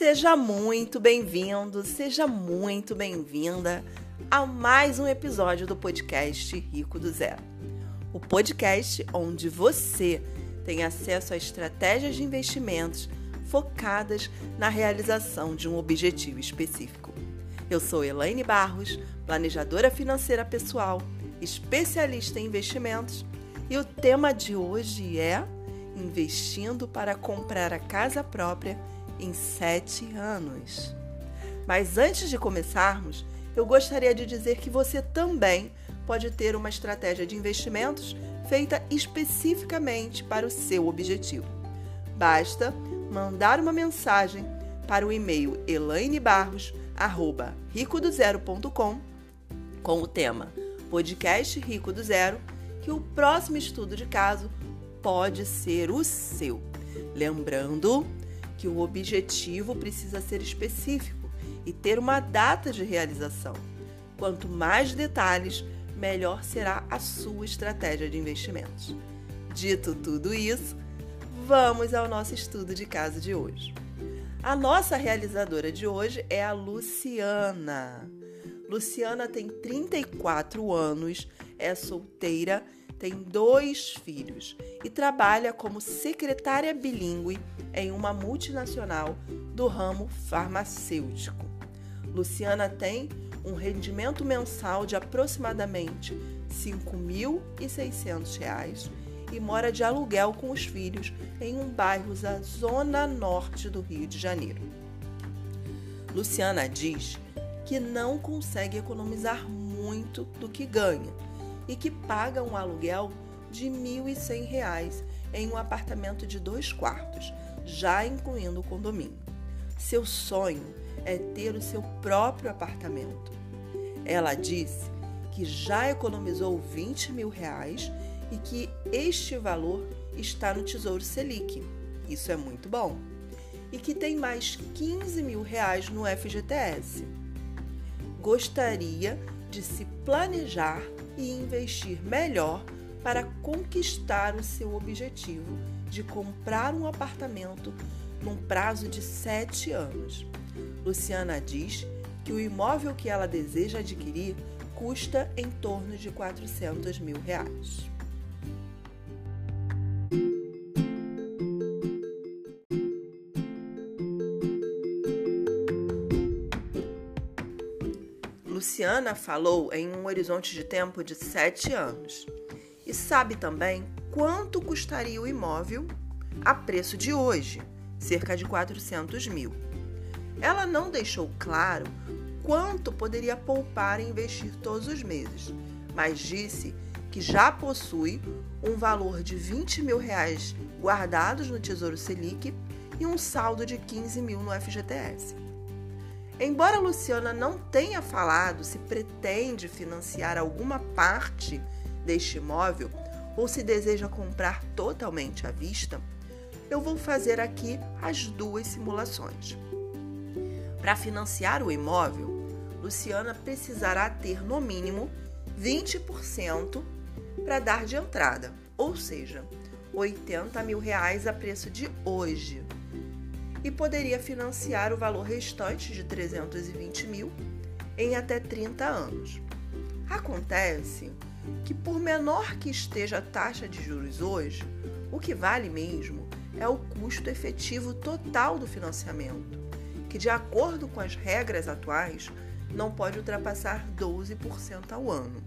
Seja muito bem-vindo, seja muito bem-vinda a mais um episódio do podcast Rico do Zero. O podcast onde você tem acesso a estratégias de investimentos focadas na realização de um objetivo específico. Eu sou Elaine Barros, planejadora financeira pessoal, especialista em investimentos, e o tema de hoje é investindo para comprar a casa própria em sete anos. Mas antes de começarmos, eu gostaria de dizer que você também pode ter uma estratégia de investimentos feita especificamente para o seu objetivo. Basta mandar uma mensagem para o e-mail elainebarros@ricodozero.com com o tema Podcast Rico do Zero, que o próximo estudo de caso pode ser o seu. Lembrando que o objetivo precisa ser específico e ter uma data de realização. Quanto mais detalhes, melhor será a sua estratégia de investimentos. Dito tudo isso, vamos ao nosso estudo de caso de hoje. A nossa realizadora de hoje é a Luciana. Luciana tem 34 anos, é solteira tem dois filhos e trabalha como secretária bilíngue em uma multinacional do ramo farmacêutico. Luciana tem um rendimento mensal de aproximadamente R$ 5.600 e mora de aluguel com os filhos em um bairro da zona norte do Rio de Janeiro. Luciana diz que não consegue economizar muito do que ganha e que paga um aluguel de R$ 1.100 em um apartamento de dois quartos, já incluindo o condomínio. Seu sonho é ter o seu próprio apartamento. Ela disse que já economizou 20 mil reais e que este valor está no Tesouro Selic. Isso é muito bom. E que tem mais 15 mil reais no FGTS. Gostaria de se planejar e investir melhor para conquistar o seu objetivo de comprar um apartamento num prazo de sete anos. Luciana diz que o imóvel que ela deseja adquirir custa em torno de 400 mil reais. Luciana falou em um horizonte de tempo de sete anos e sabe também quanto custaria o imóvel a preço de hoje, cerca de 400 mil. Ela não deixou claro quanto poderia poupar e investir todos os meses, mas disse que já possui um valor de 20 mil reais guardados no Tesouro Selic e um saldo de 15 mil no FGTS. Embora Luciana não tenha falado se pretende financiar alguma parte deste imóvel ou se deseja comprar totalmente à vista, eu vou fazer aqui as duas simulações. Para financiar o imóvel, Luciana precisará ter no mínimo 20% para dar de entrada, ou seja, 80 mil reais a preço de hoje e poderia financiar o valor restante de 320 mil em até 30 anos. Acontece que, por menor que esteja a taxa de juros hoje, o que vale mesmo é o custo efetivo total do financiamento, que, de acordo com as regras atuais, não pode ultrapassar 12% ao ano.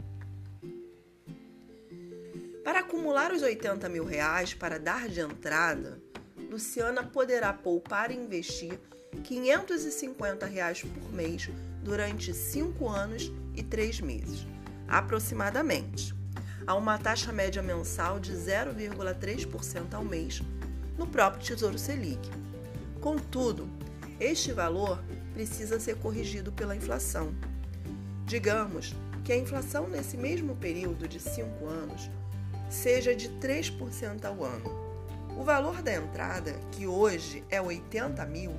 Para acumular os 80 mil reais para dar de entrada, Luciana poderá poupar e investir 550 reais por mês durante 5 anos e 3 meses, aproximadamente, a uma taxa média mensal de 0,3% ao mês no próprio Tesouro Selic. Contudo, este valor precisa ser corrigido pela inflação. Digamos que a inflação nesse mesmo período de 5 anos seja de 3% ao ano o valor da entrada, que hoje é 80 mil,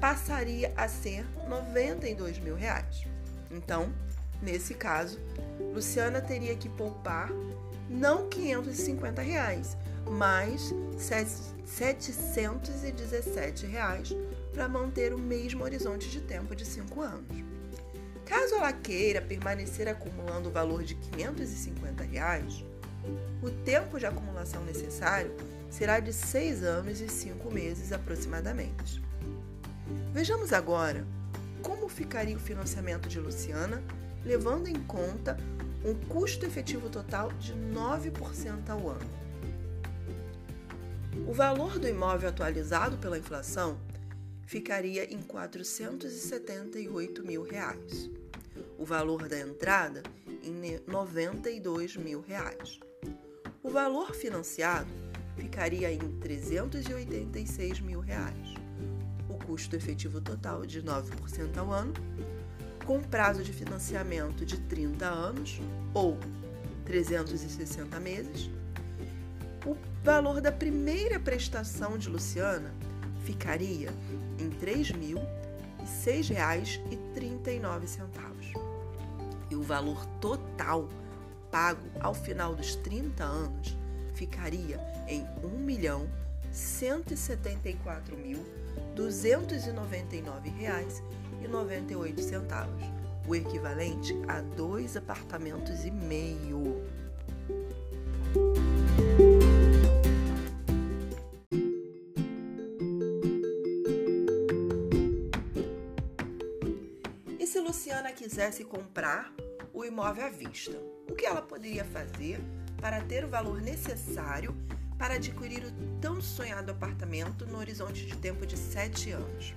passaria a ser 92 mil reais. Então, nesse caso, Luciana teria que poupar não 550 reais, mas 717 reais para manter o mesmo horizonte de tempo de 5 anos. Caso ela queira permanecer acumulando o valor de 550 reais, o tempo de acumulação necessário será de 6 anos e 5 meses aproximadamente. Vejamos agora como ficaria o financiamento de Luciana, levando em conta um custo efetivo total de 9% ao ano. O valor do imóvel atualizado pela inflação ficaria em 478 mil reais. O valor da entrada em 92 mil reais. O valor financiado ficaria em 386 mil reais. O custo efetivo total de 9% ao ano, com prazo de financiamento de 30 anos ou 360 meses. O valor da primeira prestação de Luciana ficaria em R$ 3.006,39. E o valor total pago ao final dos 30 anos ficaria em R$ 1.174.299,98, o equivalente a dois apartamentos e meio. Luciana quisesse comprar o imóvel à vista, o que ela poderia fazer para ter o valor necessário para adquirir o tão sonhado apartamento no horizonte de tempo de sete anos?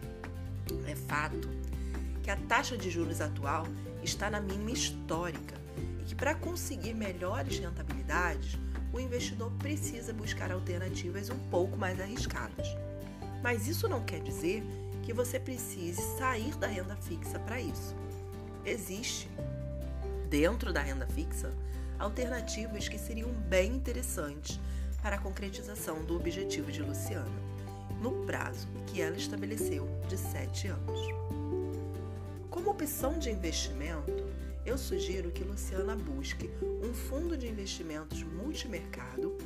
É fato que a taxa de juros atual está na mínima histórica e que, para conseguir melhores rentabilidades, o investidor precisa buscar alternativas um pouco mais arriscadas. Mas isso não quer dizer que você precise sair da renda fixa para isso existe dentro da renda fixa alternativas que seriam bem interessantes para a concretização do objetivo de Luciana, no prazo que ela estabeleceu de sete anos. Como opção de investimento, eu sugiro que Luciana busque um fundo de investimentos multimercado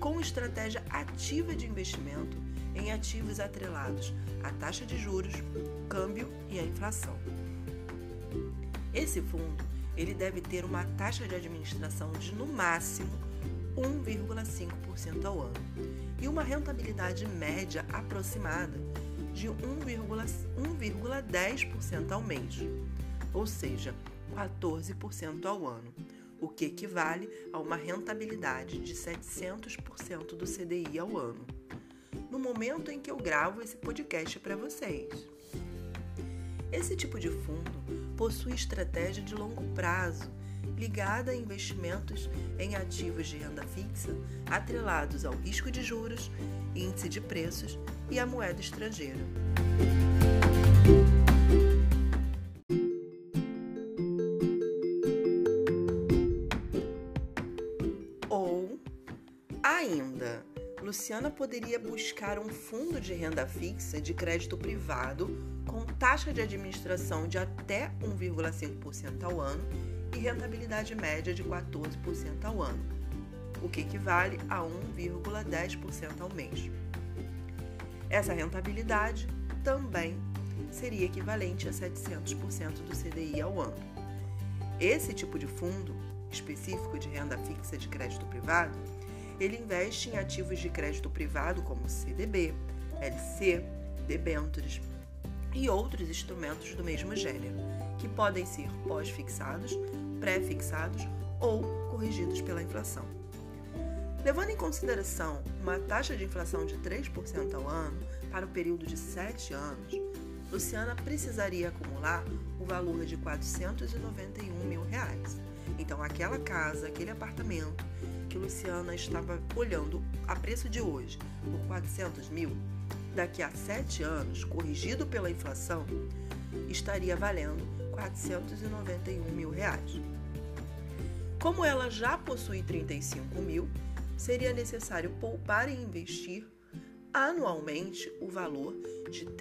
com estratégia ativa de investimento em ativos atrelados à taxa de juros, câmbio e à inflação. Esse fundo ele deve ter uma taxa de administração de no máximo 1,5% ao ano e uma rentabilidade média aproximada de 1,10% ao mês, ou seja, 14% ao ano, o que equivale a uma rentabilidade de 700% do CDI ao ano. No momento em que eu gravo esse podcast para vocês. Esse tipo de fundo possui estratégia de longo prazo, ligada a investimentos em ativos de renda fixa atrelados ao risco de juros, índice de preços e à moeda estrangeira. Ou ainda, Luciana poderia buscar um fundo de renda fixa de crédito privado com taxa de administração de até 1,5% ao ano e rentabilidade média de 14% ao ano, o que equivale a 1,10% ao mês. Essa rentabilidade também seria equivalente a 700% do CDI ao ano. Esse tipo de fundo, específico de renda fixa de crédito privado, ele investe em ativos de crédito privado como CDB, LC, debêntures, e outros instrumentos do mesmo gênero, que podem ser pós-fixados, pré-fixados ou corrigidos pela inflação. Levando em consideração uma taxa de inflação de 3% ao ano para o período de 7 anos, Luciana precisaria acumular o valor de 491 mil reais. Então, aquela casa, aquele apartamento que Luciana estava olhando a preço de hoje por 400 mil, daqui a sete anos, corrigido pela inflação, estaria valendo 491 mil reais. Como ela já possui 35 mil, seria necessário poupar e investir anualmente o valor de R$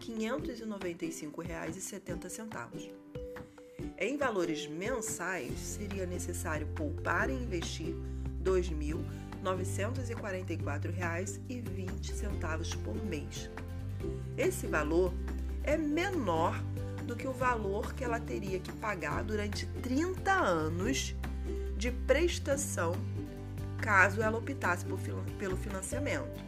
37.595,70. Em valores mensais, seria necessário poupar e investir R$ 2.000 R$ 944,20 por mês. Esse valor é menor do que o valor que ela teria que pagar durante 30 anos de prestação caso ela optasse pelo financiamento.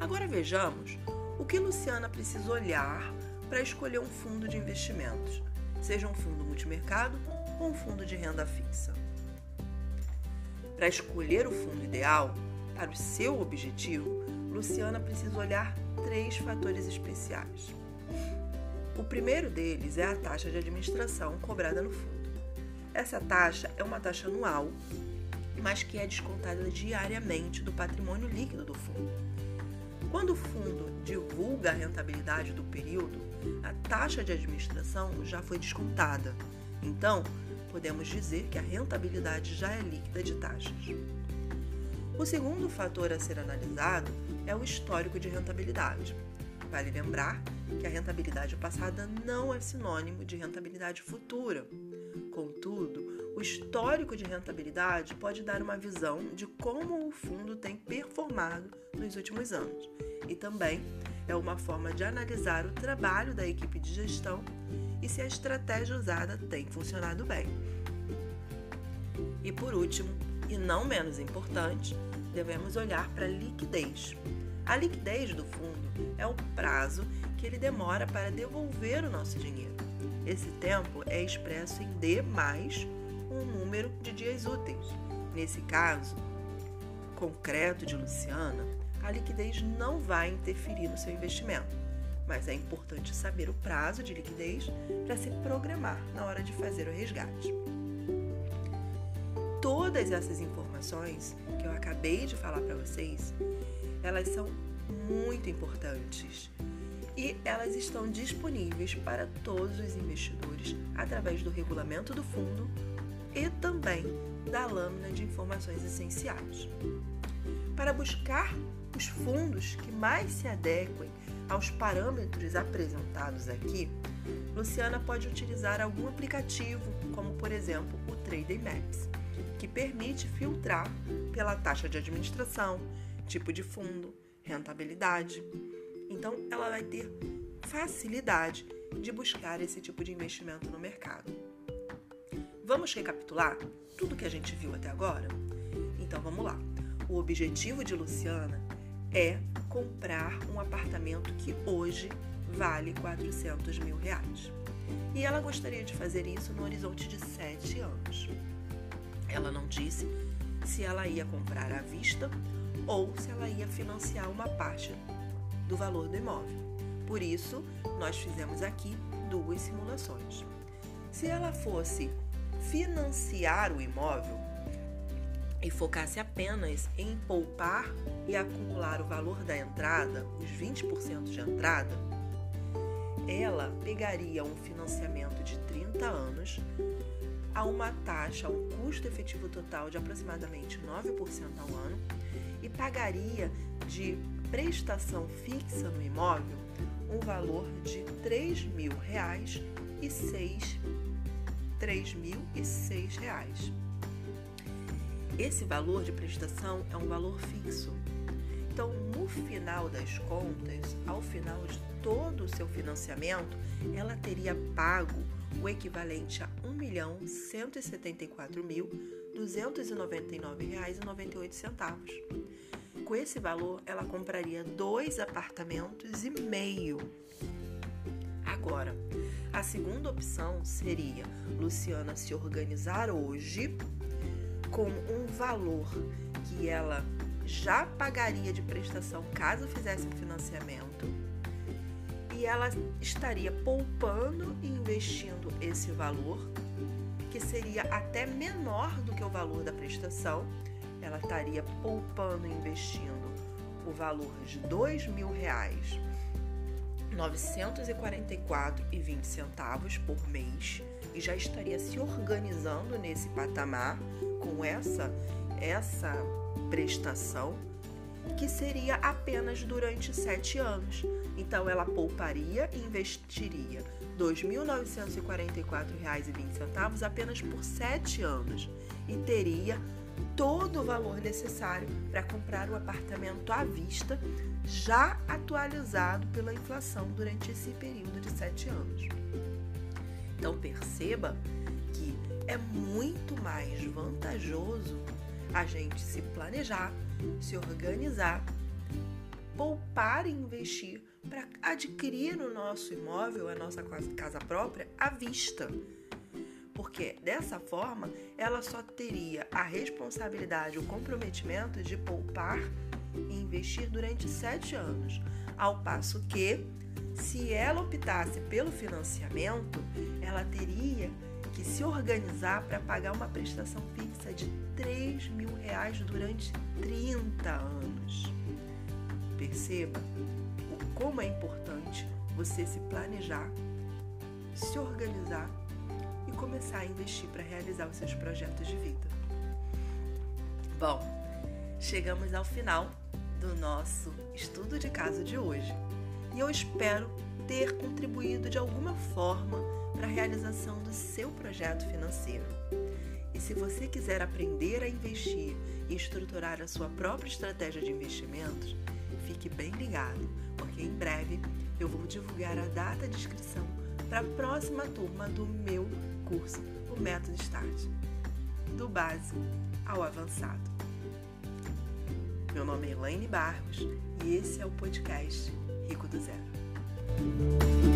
Agora vejamos o que Luciana precisa olhar para escolher um fundo de investimentos, seja um fundo multimercado ou um fundo de renda fixa. Para escolher o fundo ideal para o seu objetivo, Luciana precisa olhar três fatores especiais. O primeiro deles é a taxa de administração cobrada no fundo. Essa taxa é uma taxa anual, mas que é descontada diariamente do patrimônio líquido do fundo. Quando o fundo divulga a rentabilidade do período, a taxa de administração já foi descontada. Então, podemos dizer que a rentabilidade já é líquida de taxas. O segundo fator a ser analisado é o histórico de rentabilidade. Vale lembrar que a rentabilidade passada não é sinônimo de rentabilidade futura. Contudo, o histórico de rentabilidade pode dar uma visão de como o fundo tem performado nos últimos anos e também é uma forma de analisar o trabalho da equipe de gestão e se a estratégia usada tem funcionado bem. E por último, e não menos importante, devemos olhar para a liquidez. A liquidez do fundo é o prazo que ele demora para devolver o nosso dinheiro. Esse tempo é expresso em D mais um número de dias úteis. Nesse caso concreto de Luciana, a liquidez não vai interferir no seu investimento, mas é importante saber o prazo de liquidez para se programar na hora de fazer o resgate. Todas essas informações que eu acabei de falar para vocês, elas são muito importantes e elas estão disponíveis para todos os investidores através do regulamento do fundo e também da lâmina de informações essenciais. Para buscar os fundos que mais se adequem aos parâmetros apresentados aqui, Luciana pode utilizar algum aplicativo, como por exemplo o Trading Maps, que permite filtrar pela taxa de administração, tipo de fundo, rentabilidade. Então, ela vai ter facilidade de buscar esse tipo de investimento no mercado. Vamos recapitular tudo que a gente viu até agora? Então, vamos lá. O objetivo de Luciana é comprar um apartamento que hoje vale 400 mil reais. E ela gostaria de fazer isso no horizonte de 7 anos. Ela não disse se ela ia comprar à vista ou se ela ia financiar uma parte do valor do imóvel. Por isso, nós fizemos aqui duas simulações. Se ela fosse financiar o imóvel, e focasse apenas em poupar e acumular o valor da entrada, os 20% de entrada, ela pegaria um financiamento de 30 anos a uma taxa, um custo efetivo total de aproximadamente 9% ao ano e pagaria de prestação fixa no imóvel um valor de R$ 3.000 e seis, R$ 3.006. Esse valor de prestação é um valor fixo. Então, no final das contas, ao final de todo o seu financiamento, ela teria pago o equivalente a R$ 1.174.299,98. Com esse valor, ela compraria dois apartamentos e meio. Agora, a segunda opção seria Luciana se organizar hoje com um valor que ela já pagaria de prestação caso fizesse um financiamento e ela estaria poupando e investindo esse valor que seria até menor do que o valor da prestação. Ela estaria poupando e investindo o valor de dois mil reais, 944,20 centavos por mês e já estaria se organizando nesse patamar com essa essa prestação que seria apenas durante sete anos. Então ela pouparia e investiria R$ 2.944,20 apenas por sete anos e teria todo o valor necessário para comprar o apartamento à vista, já atualizado pela inflação durante esse período de sete anos. Então perceba que é muito mais vantajoso a gente se planejar, se organizar, poupar e investir para adquirir o nosso imóvel, a nossa casa própria, à vista. Porque dessa forma ela só teria a responsabilidade, o comprometimento de poupar e investir durante sete anos. Ao passo que, se ela optasse pelo financiamento, ela teria que se organizar para pagar uma prestação fixa de 3 mil reais durante 30 anos. Perceba como é importante você se planejar, se organizar começar a investir para realizar os seus projetos de vida. Bom, chegamos ao final do nosso estudo de caso de hoje e eu espero ter contribuído de alguma forma para a realização do seu projeto financeiro. E se você quiser aprender a investir e estruturar a sua própria estratégia de investimentos, fique bem ligado, porque em breve eu vou divulgar a data de inscrição para a próxima turma do meu curso, o Método Start, do básico ao avançado. Meu nome é Elaine Barros e esse é o podcast Rico do Zero.